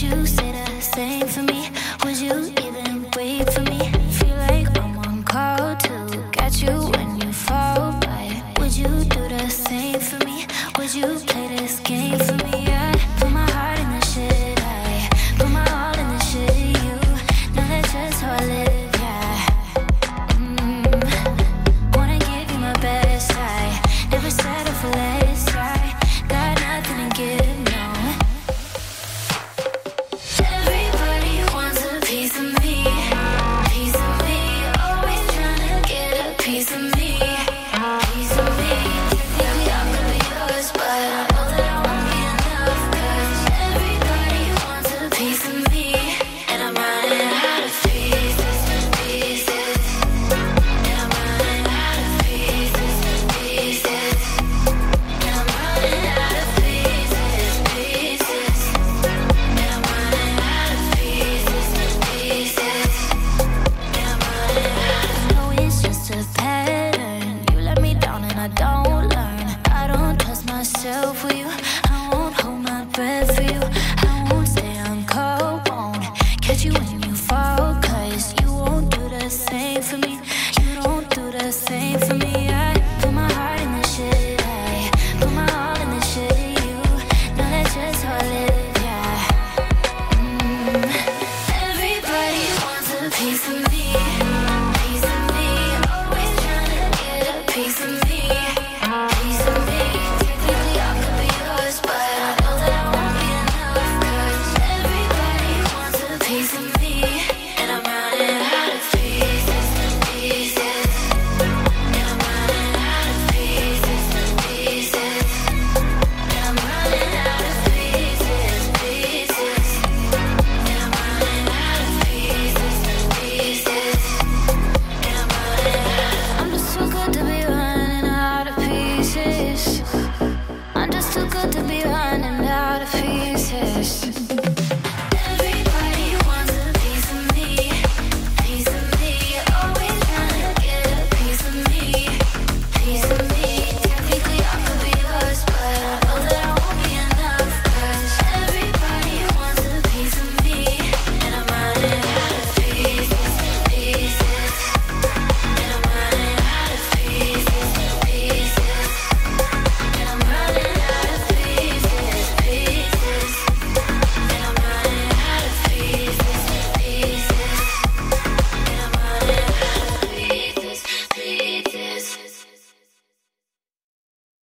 Would you say the same for me? Would you even wait for me? Feel like I'm on call to catch you when you fall, but would you do the same for me? Would you play the Yes.